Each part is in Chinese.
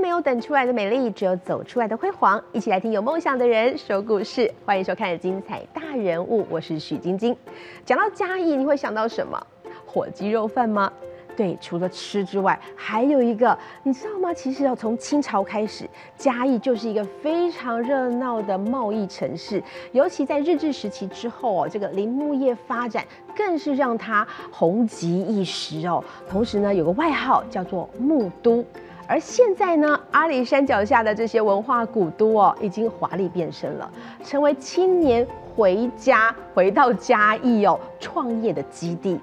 没有等出来的美丽，只有走出来的辉煌。一起来听有梦想的人说故事，欢迎收看精彩大人物，我是许晶晶。讲到嘉义，你会想到什么？火鸡肉饭吗？对，除了吃之外，还有一个，你知道吗？其实要从清朝开始，嘉义就是一个非常热闹的贸易城市，尤其在日治时期之后哦，这个林木业发展更是让它红极一时哦。同时呢，有个外号叫做木都。而现在呢，阿里山脚下的这些文化古都哦，已经华丽变身了，成为青年。回家回到嘉义哦，创业的基地，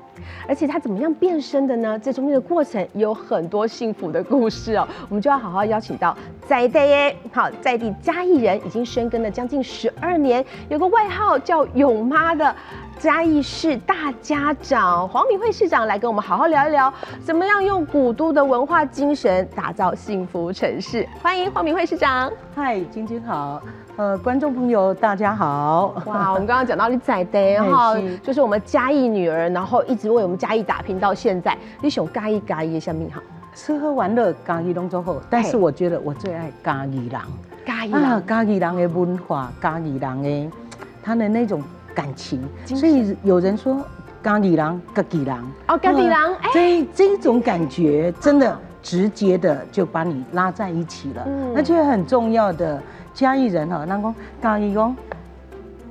而且他怎么样变身的呢？这中间的过程有很多幸福的故事哦，我们就要好好邀请到在地耶，好在地嘉义人，已经深耕了将近十二年，有个外号叫勇妈的嘉义市大家长黄敏惠市长来跟我们好好聊一聊，怎么样用古都的文化精神打造幸福城市。欢迎黄敏惠市长。嗨，晶晶好。呃，观众朋友大家好！哇，我们刚刚讲到你仔的哈，就是我们嘉义女儿，然后一直为我们嘉义打拼到现在。你想嘉义嘉义的下面哈，吃喝玩乐嘉义拢做好，但是我觉得我最爱嘉义人，嘉义人，嘉义人的文化，嘉义人的他的那种感情，所以有人说嘉义人，嘉义人。哦，嘉义人，这这种感觉真的直接的就把你拉在一起了，而且很重要的。嘉义人哈，人讲嘉义讲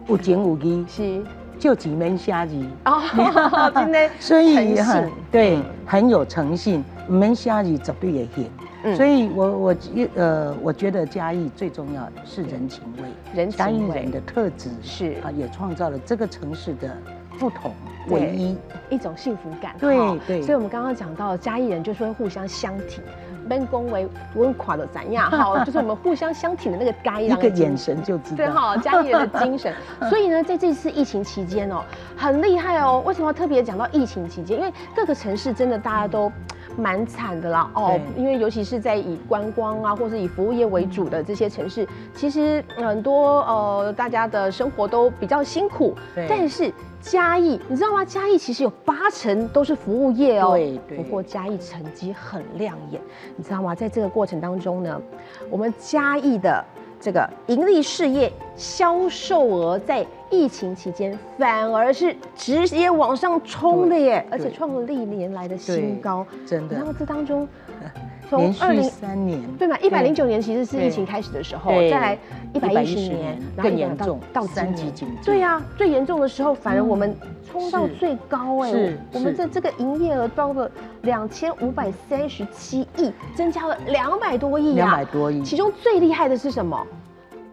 有情有义，是。就几门虾子哦，真的，所以很对，很有诚信，门虾子绝对也行。所以我我呃，我觉得嘉义最重要的是人情味，人嘉义人的特质是。啊，也创造了这个城市的不同唯一。一种幸福感。对对，所以我们刚刚讲到嘉义人就是会互相相挺。分工为温垮的怎样？哈，就是我们互相相挺的那个该一个眼神就知道。对哈，家里人的精神。所以呢，在这次疫情期间哦，很厉害哦。为什么要特别讲到疫情期间？因为各个城市真的大家都蛮惨的啦哦。因为尤其是在以观光啊，或是以服务业为主的这些城市，其实很多呃，大家的生活都比较辛苦。但是。嘉义，你知道吗？嘉义其实有八成都是服务业哦。对对。不过嘉义成绩很亮眼，你知道吗？在这个过程当中呢，我们嘉义的这个盈利事业销售额在疫情期间反而是直接往上冲的耶，而且创了历年来的新高。真的。然后这当中。从二零三年对嘛？一百零九年其实是疫情开始的时候，再来一百一十年更严重到三级警戒。对呀，最严重的时候，反而我们冲到最高哎，我们的这个营业额到了两千五百三十七亿，增加了两百多亿啊！两百多亿，其中最厉害的是什么？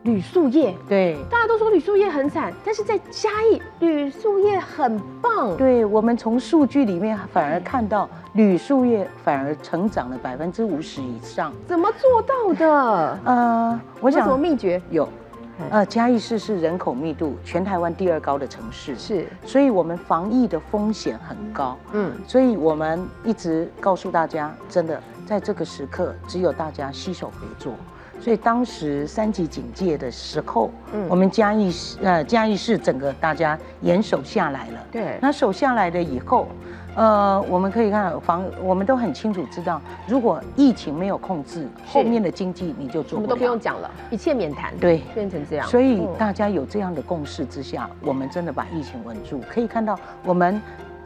铝塑业，对，大家都说铝塑业很惨，但是在嘉义，铝塑业很棒。对，我们从数据里面反而看到铝塑业反而成长了百分之五十以上。怎么做到的？呃，我想什么秘诀？有，呃，嘉义市是人口密度全台湾第二高的城市，是，所以我们防疫的风险很高。嗯，所以我们一直告诉大家，真的在这个时刻，只有大家携手合作。所以当时三级警戒的时候，嗯，我们嘉义市呃嘉义市整个大家严守下来了。对，那守下来了以后，呃，我们可以看防，我们都很清楚知道，如果疫情没有控制，后面的经济你就做不了。什么都不用讲了，一切免谈。对，变成这样。所以大家有这样的共识之下，我们真的把疫情稳住。可以看到，我们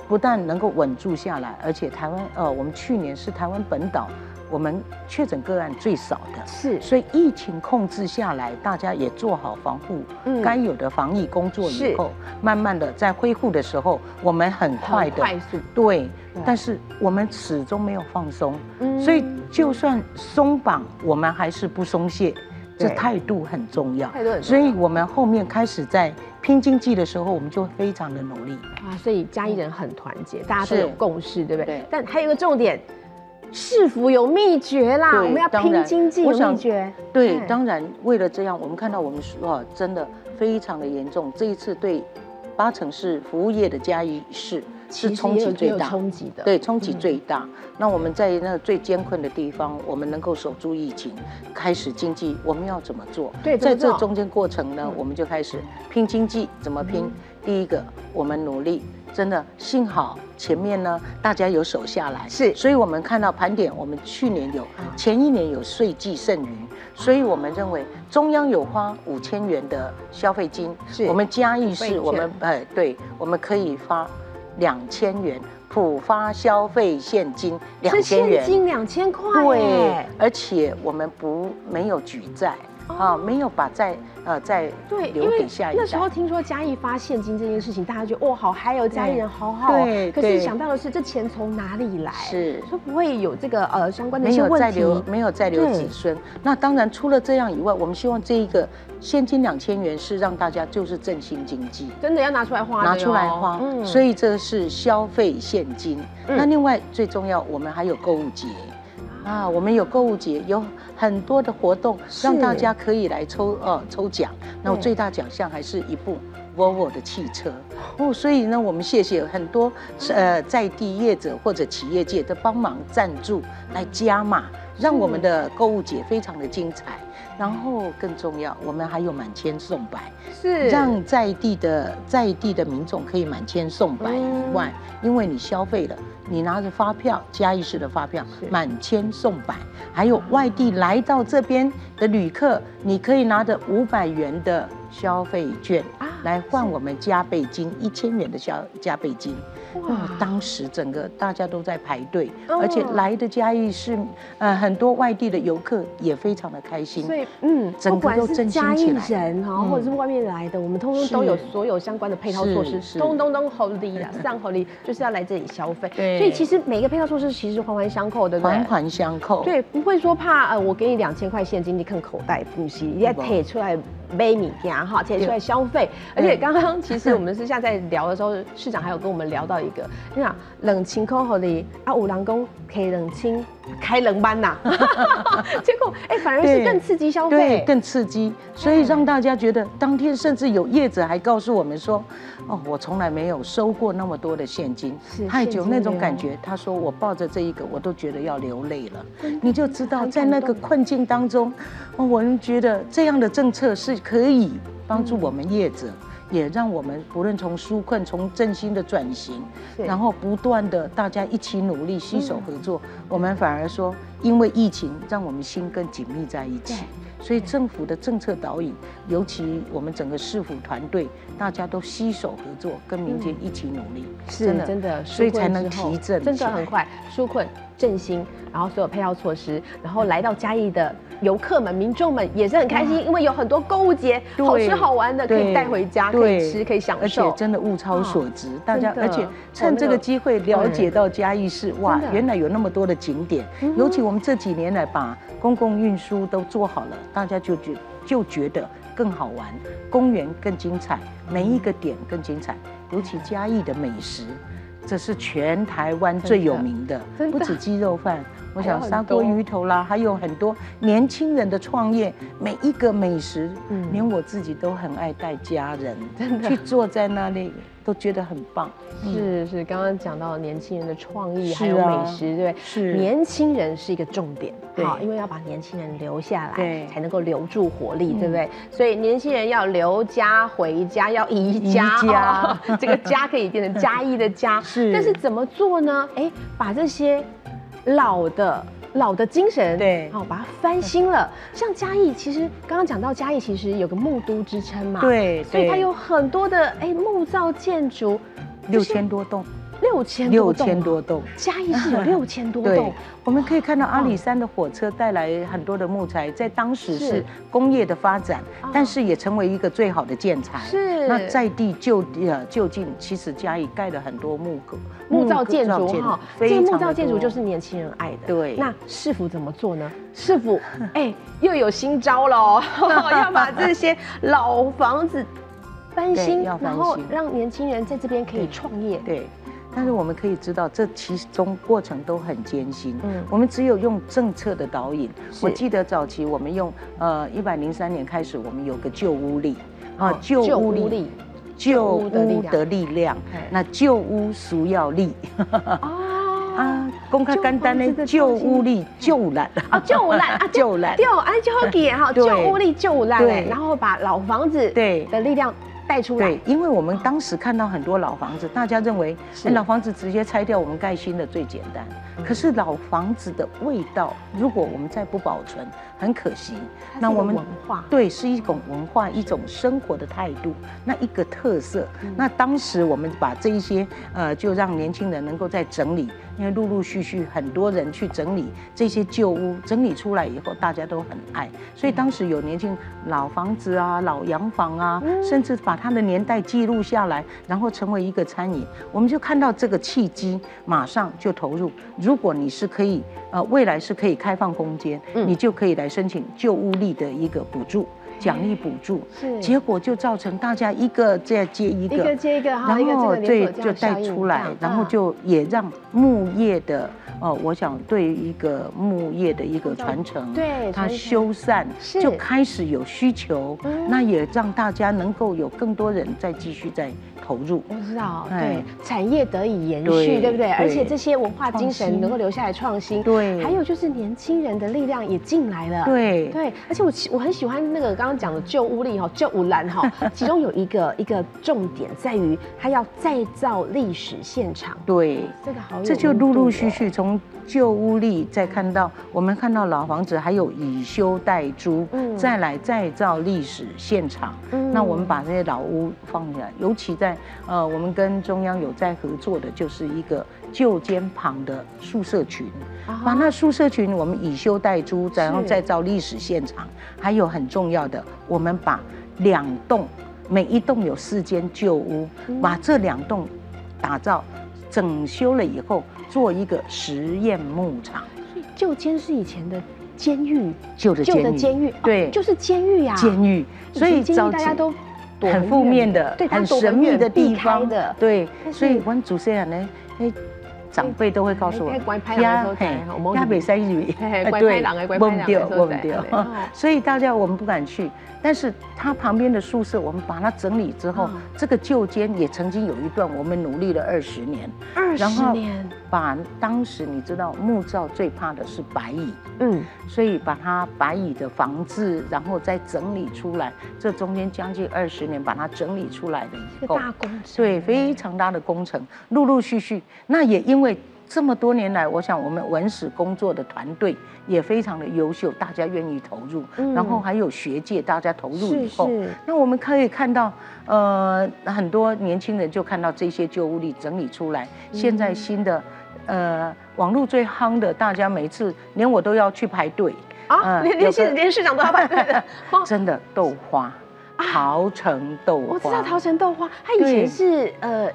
不但能够稳住下来，而且台湾呃，我们去年是台湾本岛。我们确诊个案最少的。是，所以疫情控制下来，大家也做好防护，该有的防疫工作以后，慢慢的在恢复的时候，我们很快的快速。对，但是我们始终没有放松，所以就算松绑，我们还是不松懈，这态度很重要，态度很重要。所以我们后面开始在拼经济的时候，我们就非常的努力。啊。所以嘉义人很团结，大家都有共识，对不对？但还有一个重点。是否有秘诀啦？我们要拼经济，有秘诀。对，当然，为了这样，我们看到我们说真的非常的严重。这一次对八成是服务业的嘉义市是冲击最大，冲击的，对，冲击最大。那我们在那最艰困的地方，我们能够守住疫情，开始经济，我们要怎么做？对，在这中间过程呢，我们就开始拼经济，怎么拼？第一个，我们努力真的幸好前面呢大家有守下来，是，所以我们看到盘点，我们去年有，前一年有税季剩余，所以我们认为中央有花五千元的消费金，是。我们嘉义市我们哎对，我们可以发两千元。普发消费现金两千元，现金两千块，对，而且我们不没有举债。啊，没有把债呃债对留给下一代。那时候听说嘉义发现金这件事情，大家觉得哇好，还有嘉义人好好。对，可是想到的是，这钱从哪里来？是说不会有这个呃相关的一些问题，没有再留子孙。那当然，除了这样以外，我们希望这一个现金两千元是让大家就是振兴经济，真的要拿出来花，拿出来花。所以这是消费现金。那另外最重要，我们还有购物节。啊，我们有购物节，有很多的活动，让大家可以来抽呃抽奖。那最大奖项还是一部 Volvo 的汽车哦。所以呢，我们谢谢很多呃在地业者或者企业界的帮忙赞助来加码，让我们的购物节非常的精彩。然后更重要，我们还有满千送百，是。让在地的在地的民众可以满千送百以外，因为你消费了。你拿着发票，嘉义市的发票，满千送百，还有外地来到这边的旅客，你可以拿着五百元的消费券来换我们加倍金一千元的消加倍金。哇！当时整个大家都在排队，而且来的嘉义是，呃，很多外地的游客也非常的开心。所以，嗯，整个都振兴起来。人哈，或者是外面来的，我们通通都有所有相关的配套措施，通通都合理啊，上合理 就是要来这里消费。对。所以其实每个配套措施其实环环相扣，对不对？环环相扣。对，不会说怕呃，我给你两千块现金，你看口袋不行，你要贴出来。买米家哈，钱出来消费，而且刚刚其实我们私下在聊的时候，市长还有跟我们聊到一个，你想冷清空好的啊，五郎公可以冷清开冷班呐，结果哎反而是更刺激消费，对，更刺激，所以让大家觉得当天甚至有业者还告诉我们说。哦，我从来没有收过那么多的现金，太久那种感觉。他说我抱着这一个，我都觉得要流泪了。你就知道在那个困境当中，哦，我们觉得这样的政策是可以帮助我们业者，也让我们不论从纾困、从振兴的转型，然后不断的大家一起努力，携手合作，我们反而说，因为疫情让我们心更紧密在一起。所以政府的政策导引，尤其我们整个市府团队，大家都携手合作，跟民间一起努力，是真的，所以才能提振，真的很快纾困振兴，然后所有配套措施，然后来到嘉义的游客们、民众们也是很开心，因为有很多购物节，好吃好玩的可以带回家，可以吃，可以享受，而且真的物超所值，大家而且趁这个机会了解到嘉义市，哇，原来有那么多的景点，尤其我们这几年来把。公共运输都做好了，大家就觉就觉得更好玩，公园更精彩，每一个点更精彩。尤其嘉义的美食，这是全台湾最有名的，不止鸡肉饭。我想砂锅鱼头啦，还有很多年轻人的创业，每一个美食，连我自己都很爱带家人真的。去坐在那里。都觉得很棒，是是，刚刚讲到年轻人的创意还有美食，对。是。年轻人是一个重点，好，因为要把年轻人留下来，对，才能够留住活力，对不对？所以年轻人要留家回家，要宜家，这个家可以变成家义的家，是。但是怎么做呢？哎，把这些老的。老的精神，对，好把它翻新了。像嘉义，其实刚刚讲到嘉义，其实有个木都之称嘛，对，所以它有很多的哎木造建筑，六千多栋。六千六千多栋，嘉义是有 六千多栋。我们可以看到阿里山的火车带来很多的木材，在当时是工业的发展，但是也成为一个最好的建材。是。那在地就呃就近，其实嘉义盖了很多木格木造建筑哈，这个木造建筑就是年轻人爱的。对。那市府怎么做呢？市府哎又有新招了，要把这些老房子翻新，然后让年轻人在这边可以创业。对。但是我们可以知道，这其中过程都很艰辛。嗯，我们只有用政策的导引。我记得早期我们用呃一百零三年开始，我们有个旧屋力啊，旧屋力，旧屋的力量。那旧屋需要力。啊，公开简单的旧屋力救烂啊，救烂啊，旧烂。对，哎，就好记哈，旧屋力救烂。对，然后把老房子对的力量。带出来。对，因为我们当时看到很多老房子，大家认为老房子直接拆掉，我们盖新的最简单。可是老房子的味道，如果我们再不保存，很可惜。那我们文化对，是一种文化，一种生活的态度，那一个特色。那当时我们把这一些呃，就让年轻人能够在整理，因为陆陆续续很多人去整理这些旧屋，整理出来以后，大家都很爱。所以当时有年轻老房子啊、老洋房啊，甚至把它的年代记录下来，然后成为一个餐饮，我们就看到这个契机，马上就投入。如果你是可以，呃，未来是可以开放空间，你就可以来申请旧屋力的一个补助。奖励补助，是。结果就造成大家一个再接一个，一个接一个，然后对就带出来，然后就也让木业的哦，我想对一个木业的一个传承，对它修缮就开始有需求，那也让大家能够有更多人再继续再。投入，我知道，对，产业得以延续，对不对？而且这些文化精神能够留下来创新，对。还有就是年轻人的力量也进来了，对。对。而且我我很喜欢那个刚刚讲的旧屋力哈，旧屋兰哈，其中有一个一个重点在于它要再造历史现场，对，这个好，这就陆陆续续从。旧屋力，再看到我们看到老房子，还有以修代租，再来再造历史现场。那我们把这些老屋放下来，尤其在呃，我们跟中央有在合作的，就是一个旧间旁的宿舍群，把那宿舍群我们以修代租，然后再造历史现场。还有很重要的，我们把两栋，每一栋有四间旧屋，把这两栋打造整修了以后。做一个实验牧场，旧监是以前的监狱，旧的监狱，对，就是监狱呀，监狱。所以大家都很负面的，很神秘的地方的，对。所以我们主持人呢，哎，长辈都会告诉我，压压北山玉，对，忘掉忘掉。所以大家我们不敢去。但是它旁边的宿舍，我们把它整理之后，这个旧间也曾经有一段，我们努力了二十年，二十年，把当时你知道木造最怕的是白蚁，嗯，所以把它白蚁的防治，然后再整理出来，这中间将近二十年把它整理出来的一个大工程，对，非常大的工程，陆陆续续，那也因为。这么多年来，我想我们文史工作的团队也非常的优秀，大家愿意投入，然后还有学界大家投入以后，那我们可以看到，呃，很多年轻人就看到这些旧物力整理出来。现在新的，呃，网络最夯的，大家每次连我都要去排队。啊，连连市连市长都要排队的，真的豆花，桃城豆花，我知道桃城豆花，它以前是呃。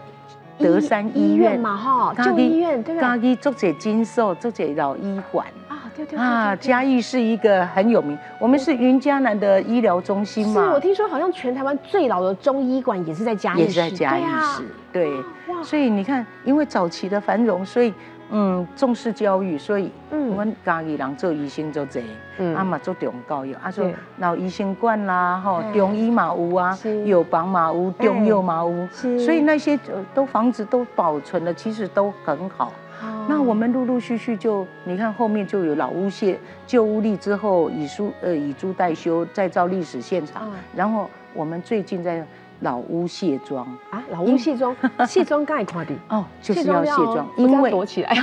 德山医院嘛，哈，旧医院对不对？嘉义做者金寿，做者老医馆啊，对对啊，嘉义是一个很有名，我们是云嘉南的医疗中心嘛。是我听说好像全台湾最老的中医馆也是在嘉义也是在嘉义市，对，所以你看，因为早期的繁荣，所以。嗯，重视教育，所以我们嘉义人做医生做济，啊嘛做中教育，啊说老医生馆啦，吼中医嘛有啊，有房嘛有，中药嘛有，所以那些都房子都保存的，其实都很好。那我们陆陆续续就，你看后面就有老屋卸旧屋立之后，以书呃以租代修，再造历史现场，然后我们最近在。老屋卸妆啊，老屋卸妆，卸妆盖快的哦，就是要卸妆，因为躲起来。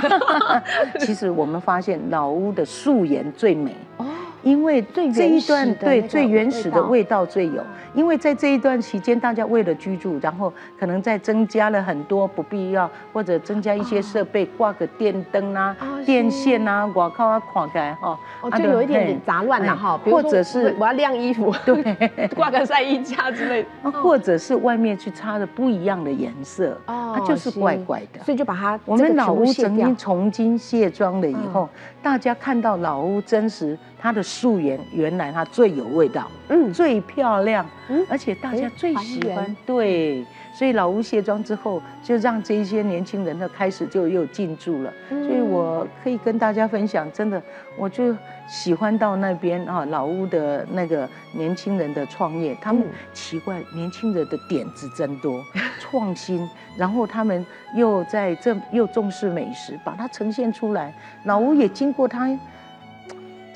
其实我们发现老屋的素颜最美哦。因为这一段对最原始的味道最有，因为在这一段期间，大家为了居住，然后可能再增加了很多不必要，或者增加一些设备，挂个电灯啊、电线啊，我靠啊，垮开哈，就有一点点杂乱了哈。或者是我要晾衣服，对，挂个晒衣架之类的，或者是外面去擦的不一样的颜色，它就是怪怪的。所以就把它我们老屋曾经重新卸妆了以后，大家看到老屋真实。它的素颜原来它最有味道，嗯，最漂亮，嗯，而且大家最喜欢，对，所以老屋卸妆之后，就让这一些年轻人呢开始就又进驻了，所以我可以跟大家分享，真的，我就喜欢到那边啊，老屋的那个年轻人的创业，他们奇怪，年轻人的点子真多，创新，然后他们又在这又重视美食，把它呈现出来，老屋也经过他。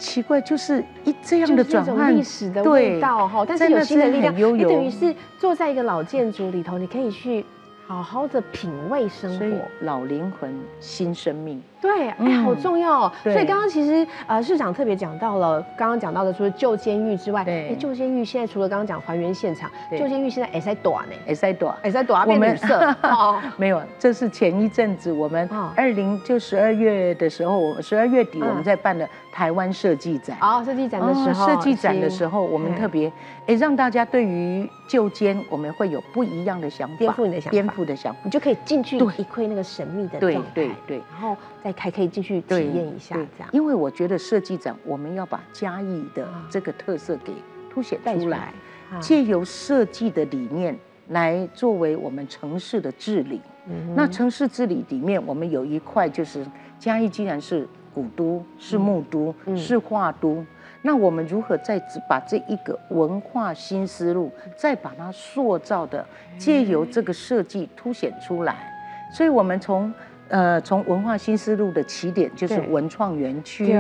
奇怪，就是一这样的转换，历史的味道哈，但是有新的力量，你等于是坐在一个老建筑里头，你可以去。好好的品味生活，老灵魂新生命，对，哎，好重要哦。所以刚刚其实呃市长特别讲到了，刚刚讲到的除了旧监狱之外，哎，旧监狱现在除了刚刚讲还原现场，旧监狱现在也在短呢，也在短，也在短变绿色。没有，这是前一阵子我们二零就十二月的时候，十二月底我们在办的台湾设计展。哦，设计展的时候，设计展的时候，我们特别哎让大家对于旧监我们会有不一样的想法，颠覆你的想法。颠覆的想法，你就可以进去一窥那个神秘的状态，对对对，然后再还可以进去体验一下这样。因为我觉得设计展我们要把嘉义的这个特色给凸显出来，借由设计的理念来作为我们城市的治理。那城市治理里面，我们有一块就是嘉义既然是古都、是木都、是画都。那我们如何再把这一个文化新思路，再把它塑造的，借由这个设计凸显出来？所以，我们从呃从文化新思路的起点就是文创园区。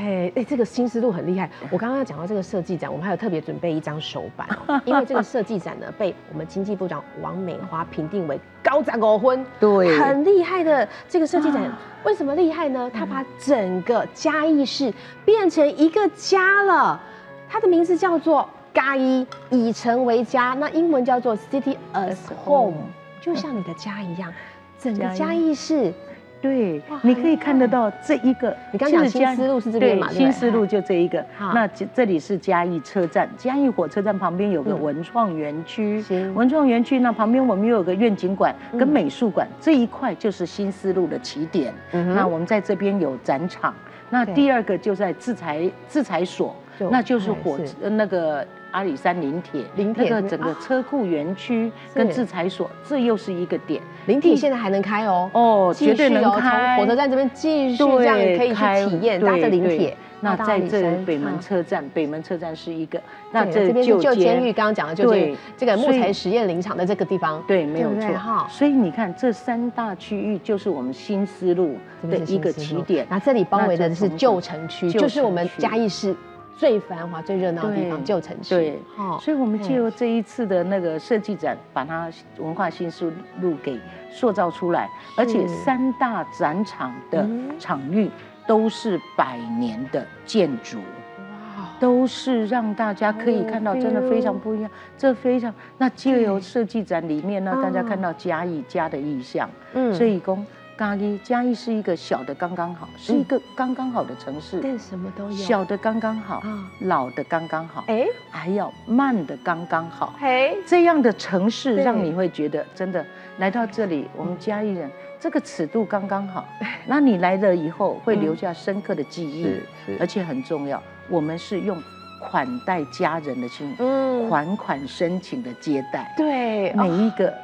哎哎，这个新思路很厉害。我刚刚要讲到这个设计展，我们还有特别准备一张手板哦，因为这个设计展呢，被我们经济部长王美花评定为高赞高婚，对，很厉害的这个设计展。为什么厉害呢？它把整个嘉义市变成一个家了。它的名字叫做嘉义，以城为家，那英文叫做 City as Home，就像你的家一样，整个嘉义市。对，你可以看得到这一个，你刚讲新思路是这边嘛？新思路就这一个。那这这里是嘉义车站，嘉义火车站旁边有个文创园区，文创园区那旁边我们又有个愿景馆跟美术馆，这一块就是新思路的起点。那我们在这边有展场，那第二个就在制裁制裁所，那就是火那个。阿里山林铁，林铁那个整个车库园区跟制裁所，这又是一个点。林铁现在还能开哦，哦，绝对能开。火车站这边继续这样可以去体验搭着林铁。那在这北门车站，北门车站是一个。那这边是旧监狱，刚刚讲的就是这个木材实验林场的这个地方。对，没有错。所以你看，这三大区域就是我们新思路的一个起点。那这里包围的是旧城区，就是我们嘉义市。最繁华、最热闹的地方，旧城区。对，所以，我们借由这一次的那个设计展，把它文化新思路给塑造出来，而且三大展场的场域都是百年的建筑，哇，都是让大家可以看到，真的非常不一样。这非常，那借由设计展里面呢，大家看到嘉义家的意象，嗯，所以公。嘉义，嘉义是一个小的刚刚好，是一个刚刚好的城市，但什么都有，小的刚刚好，老的刚刚好，哎，还要慢的刚刚好，哎，这样的城市让你会觉得真的来到这里，我们嘉义人这个尺度刚刚好，那你来了以后会留下深刻的记忆，而且很重要，我们是用款待家人的心，嗯，款款深情的接待，对，每一个。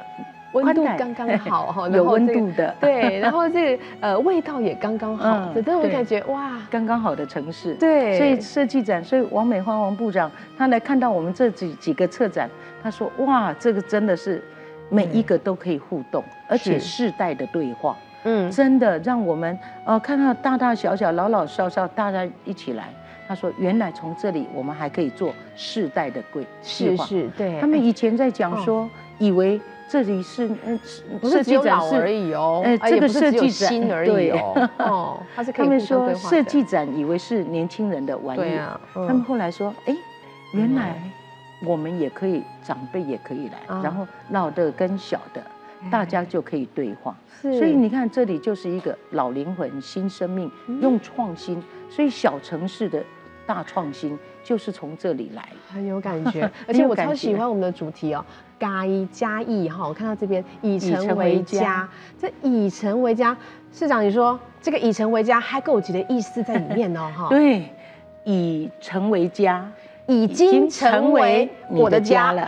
温度刚刚好哈，有温度的，对，然后这个呃味道也刚刚好，这都我感觉哇，刚刚好的城市，对，所以设计展，所以王美花王部长他来看到我们这几几个策展，他说哇，这个真的是每一个都可以互动，而且世代的对话，嗯，真的让我们呃看到大大小小老老少少大家一起来，他说原来从这里我们还可以做世代的规是是，对，他们以前在讲说以为。这里是嗯，不是只有老而已哦，哎，这个设计展而已哦，哦，他是他们说设计展以为是年轻人的玩意，他们后来说，哎，原来我们也可以，长辈也可以来，然后老的跟小的，大家就可以对话。所以你看，这里就是一个老灵魂、新生命，用创新，所以小城市的。大创新就是从这里来，很有感觉，而且我超喜欢我们的主题哦，嘉义嘉义哈，我看到这边以城为家，这以城为家，市长你说这个以城为家还够级的意思在里面哦 哈，对，以城为家，已经成为我的家了，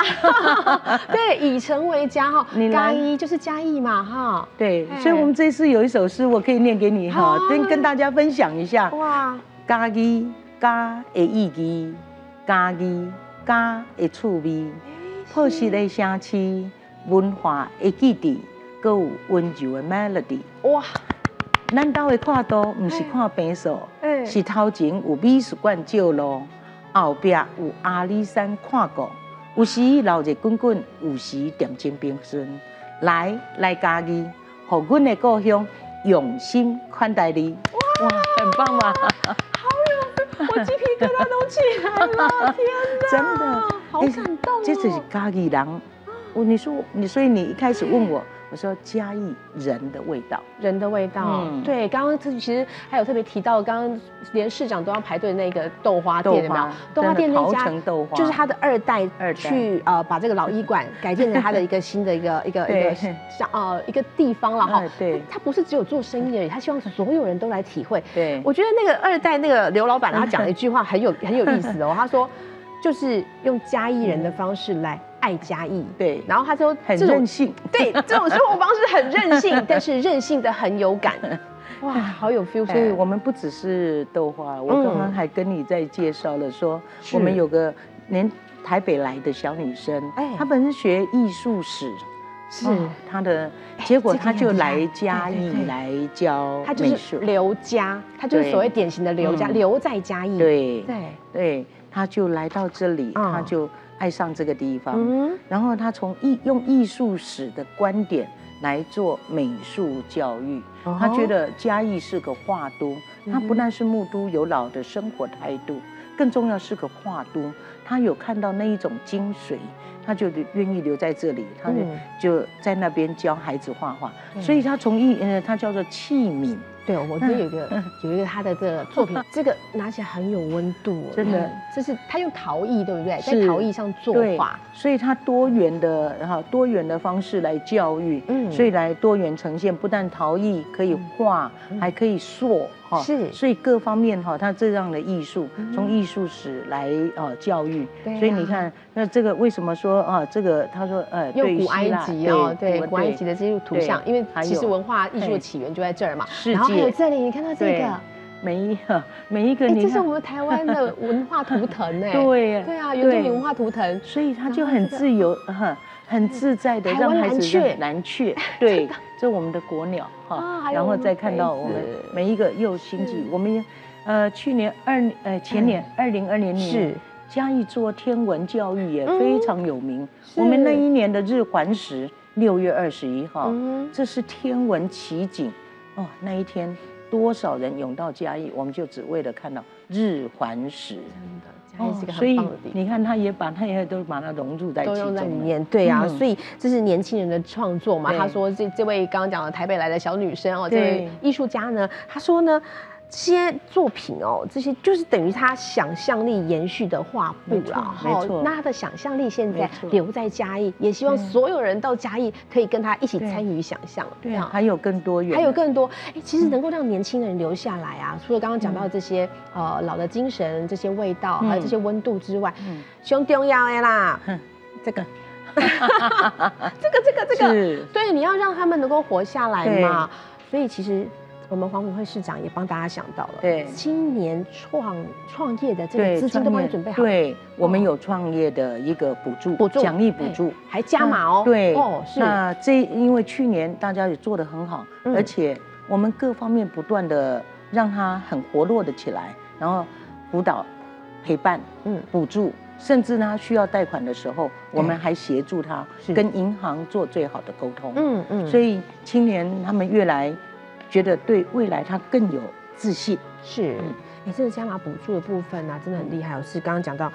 对，以城为家哈，嘉义就是嘉义嘛哈，对，所以我们这次有一首诗，我可以念给你哈，跟跟大家分享一下，哇，嘉义。家的意义，家义家的趣味，朴实的城市，文化的基地，搁有温柔的 melody。哇！咱家的跨度，不是看平数，是头前有美术馆照路，后壁有阿里山看过，有时闹热滚滚，有时点睛冰顺。来来嘉义，和阮的故乡用心款待你。哇，很棒吗？我鸡皮疙瘩都起来了，天哪！真的，好感动哦。这只是家里人。我你说你，所以你一开始问我。我说嘉义人的味道，人的味道，对，刚刚其实还有特别提到，刚刚连市长都要排队那个豆花店，有没有？豆花。店那家就是他的二代去呃把这个老医馆改建成他的一个新的一个一个 一个像呃一个地方了哈。对，他不是只有做生意而已，他希望所有人都来体会。对，我觉得那个二代那个刘老板他讲了一句话很有很有意思哦，他说就是用嘉义人的方式来。爱嘉义，对，然后他说很任性，对，这种生活方式很任性，但是任性的很有感，哇，好有 feel。所以我们不只是豆花，我刚刚还跟你在介绍了，说我们有个连台北来的小女生，哎，她本身学艺术史，是。她的，结果她就来嘉义来教他就是，刘家，她就是所谓典型的刘家，留在嘉义，对对。对，她就来到这里，他就。爱上这个地方，然后他从艺用艺术史的观点来做美术教育。他觉得嘉义是个画都，他不但是木都，有老的生活态度，更重要是个画都。他有看到那一种精髓，他就愿意留在这里，他就在那边教孩子画画。所以他从艺，呃，他叫做器皿。对，我觉得有一个有一个他的这个作品，这个拿起来很有温度，真的，这是他用陶艺，对不对？在陶艺上作画，所以他多元的哈多元的方式来教育，嗯，所以来多元呈现，不但陶艺可以画，还可以塑。是，所以各方面哈，他这样的艺术，从艺术史来呃教育，所以你看，那这个为什么说啊？这个他说呃，用古埃及哦，对，古埃及的这些图像，因为其实文化艺术的起源就在这儿嘛。然后还有这里，你看到这个，每一个每一个，这是我们台湾的文化图腾哎，对，对啊，原住民文化图腾，所以他就很自由，很很自在的让孩子南雀，对。这我们的国鸟哈，然后再看到我们每一个幼星际，我们呃去年二呃前年二零二零年是嘉义做天文教育也非常有名。我们那一年的日环食六月二十一号，这是天文奇景哦。那一天多少人涌到嘉义，我们就只为了看到日环食。所以你看，他也把他也都把它融入在都用在里面，对啊，所以这是年轻人的创作嘛。他说这这位刚刚讲的台北来的小女生哦，这位艺术家呢，他说呢。这些作品哦，这些就是等于他想象力延续的画布了，没错。那他的想象力现在留在嘉义，也希望所有人到嘉义可以跟他一起参与想象。对啊，还有更多元，还有更多。哎，其实能够让年轻人留下来啊，除了刚刚讲到这些呃老的精神、这些味道还有这些温度之外，胸重要的啦，这个，这个这个这个，对，你要让他们能够活下来嘛。所以其实。我们黄埔会市长也帮大家想到了，对，青年创创业的这个资金都帮你准备好。对，我们有创业的一个补助，补助奖励补助，还加码哦。对，哦，是。那这因为去年大家也做得很好，而且我们各方面不断的让他很活络的起来，然后辅导、陪伴、嗯，补助，甚至呢需要贷款的时候，我们还协助他跟银行做最好的沟通。嗯嗯。所以青年他们越来。觉得对未来他更有自信，是，你这个加码补助的部分呢，真的很厉害。是刚刚讲到，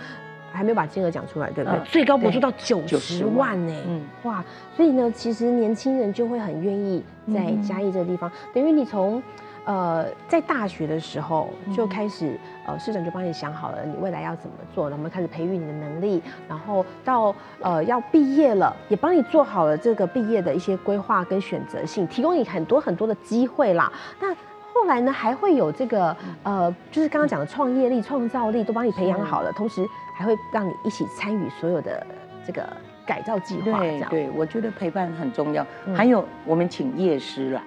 还没有把金额讲出来，对不对？最高补助到九十万呢，嗯，哇，所以呢，其实年轻人就会很愿意在嘉义这个地方，等于你从。呃，在大学的时候就开始，呃，市长就帮你想好了，你未来要怎么做，然后开始培育你的能力，然后到呃要毕业了，也帮你做好了这个毕业的一些规划跟选择性，提供你很多很多的机会啦。那后来呢，还会有这个呃，就是刚刚讲的创业力、创造力都帮你培养好了，同时还会让你一起参与所有的这个改造计划。对，对我觉得陪伴很重要。还有我们请业师来。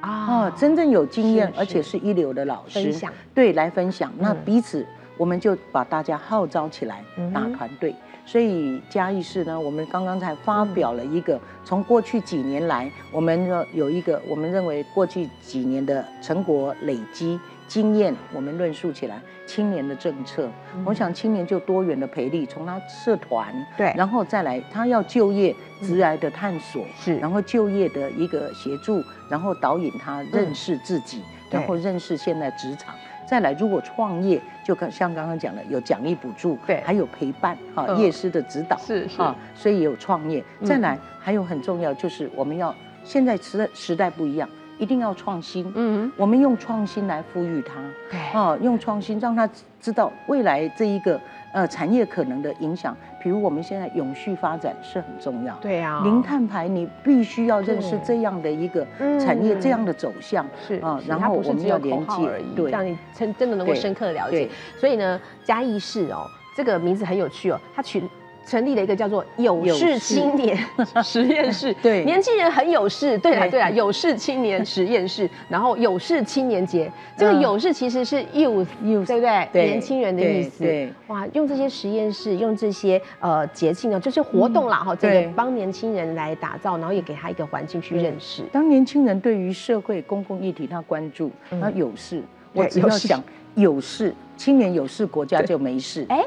啊，真正有经验而且是。一流的老师，对，来分享，那彼此我们就把大家号召起来打团队。所以嘉义市呢，我们刚刚才发表了一个，从过去几年来，我们有一个我们认为过去几年的成果累积经验，我们论述起来青年的政策，我想青年就多元的培力，从他社团，对，然后再来他要就业，职涯的探索，是，然后就业的一个协助，然后导引他认识自己，然后认识现在职场。再来，如果创业，就像刚刚讲的，有奖励补助，对，还有陪伴，哈，业师的指导，是是，啊，所以有创业。再来，还有很重要，就是我们要现在时代时代不一样。一定要创新，嗯，我们用创新来赋予它，对，啊，用创新让他知道未来这一个呃产业可能的影响。比如我们现在永续发展是很重要，对呀，零碳排你必须要认识这样的一个产业这样的走向，是啊，然后我们要连接而已，对，让你真真的能够深刻的了解。所以呢，嘉义市哦，这个名字很有趣哦，它取。成立了一个叫做有事青年实验室，对，年轻人很有事，对啊，对。啊，有事青年实验室，然后有事青年节，这个有事其实是 youth，对不对？年轻人的意思，对，哇，用这些实验室，用这些呃节庆呢，就是活动啦，哈，这个帮年轻人来打造，然后也给他一个环境去认识。当年轻人对于社会公共议题他关注，他有事，我只要想有事，青年有事，国家就没事。哎。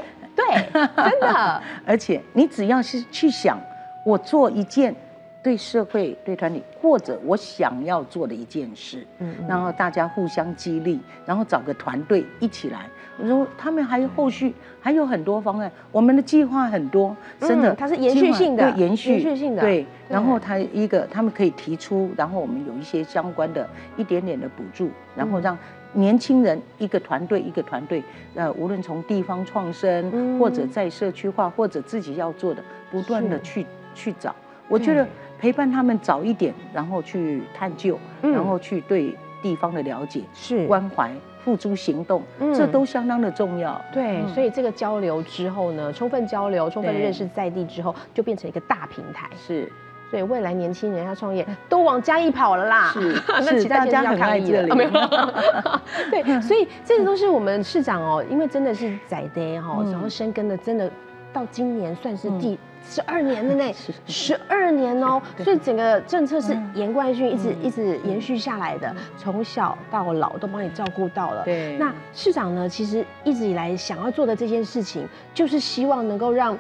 对，真的。而且你只要是去想，我做一件对社会、对团体或者我想要做的一件事，嗯，然后大家互相激励，然后找个团队一起来。我说他们还有后续还有很多方案，我们的计划很多，真的，它是延续性的，对，延续延续性的，对。然后他一个他们可以提出，然后我们有一些相关的一点点的补助，然后让。年轻人一个团队一个团队，呃，无论从地方创生，或者在社区化，或者自己要做的，不断的去去找。我觉得陪伴他们早一点，然后去探究，然后去对地方的了解、是关怀、付诸行动，这都相当的重要。对，所以这个交流之后呢，充分交流、充分认识在地之后，就变成一个大平台。是。所以未来年轻人要创业，都往嘉义跑了啦。是，那其他家很爱这里。没有。对，所以这个都是我们市长哦，因为真的是在的哈，然后生根的，真的到今年算是第十二年的呢。十二年哦，所以整个政策是严冠勋一直一直延续下来的，从小到老都帮你照顾到了。对。那市长呢，其实一直以来想要做的这件事情，就是希望能够让。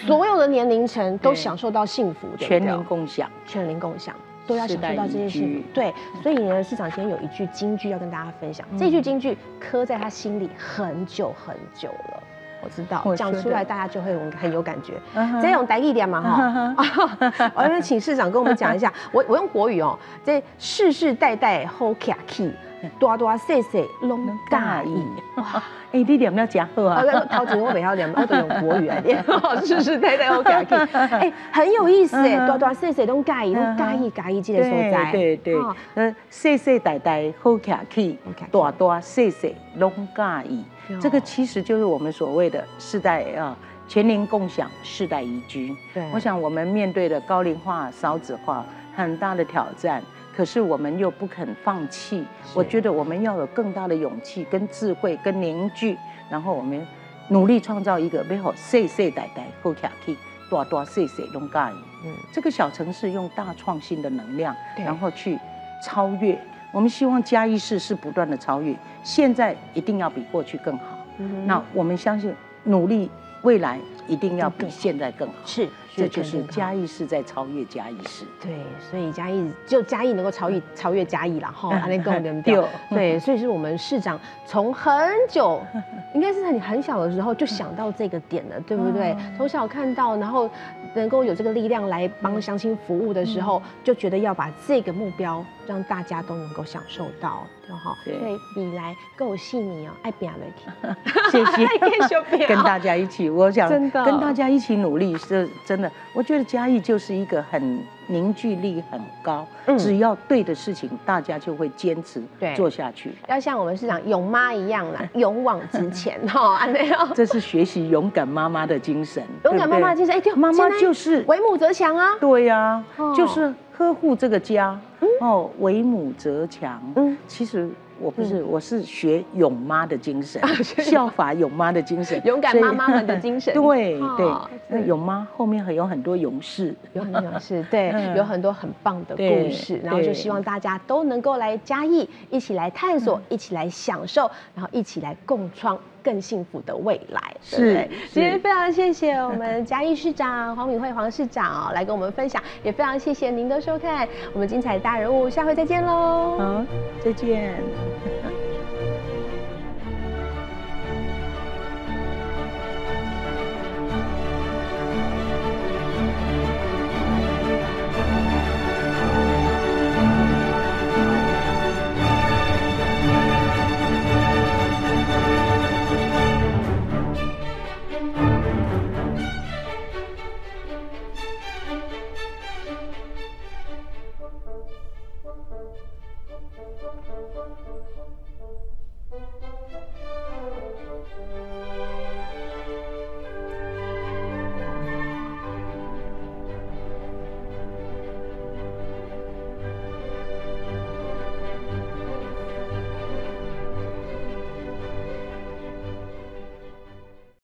所有的年龄层都享受到幸福，全民共享，全民共享都要享受到这些幸福。对，所以呢，市长今天有一句金句要跟大家分享，这句金句刻在他心里很久很久了。我知道，讲出来大家就会很很有感觉。这种带一点嘛哈，我要请市长跟我们讲一下。我我用国语哦，这世世代代好客气。多多细细拢介意哇！哎，你念要讲好啊！头 前我袂晓念，我都用国语 来念。是是，对对，OK OK。哎，很有意思哎，多多细细拢介意，拢介意介意这个所在。对对对，呃，世世代代好客气，多多细细拢介意。这个其实就是我们所谓的世代啊，全龄共享，世代宜居。对，我想我们面对的高龄化、少子化很大的挑战。可是我们又不肯放弃，我觉得我们要有更大的勇气、跟智慧、跟凝聚，然后我们努力创造一个美好世世代代好下去，多多岁岁拢介意。嗯，这个小城市用大创新的能量，然后去超越。我们希望嘉义市是不断的超越，现在一定要比过去更好。嗯，那我们相信努力，未来一定要比现在更好。是。这就是嘉义市在超越嘉义市，对，所以嘉义就嘉义能够超越超越嘉义了哈，安内共对不对？对，所以是我们市长从很久，应该是在你很小的时候就想到这个点了，对不对？从小看到，然后能够有这个力量来帮乡亲服务的时候，就觉得要把这个目标让大家都能够享受到，对哈？对，比来够细腻哦，爱变了，谢谢，跟大家一起，我想真的跟大家一起努力是真的。我觉得嘉义就是一个很凝聚力很高，只要对的事情，大家就会坚持做下去。要像我们市长勇妈一样啦，勇往直前哈，安内哦。这是学习勇敢妈妈的精神，勇敢妈妈的精神。哎，对，妈妈就是为母则强啊。对呀，就是呵护这个家哦，为母则强。嗯，其实。我不是，我是学勇妈的精神，效法勇妈的精神，勇敢妈妈们的精神。对 对，那勇妈后面还有很多勇士，有很多勇士，对，有很多很棒的故事。然后就希望大家都能够来嘉义，一起来探索，一起来享受，然后一起来共创。更幸福的未来，是。今天非常谢谢我们嘉义市长黄敏惠黄市长哦，来跟我们分享，也非常谢谢您的收看，我们精彩大人物，下回再见喽。好，再见。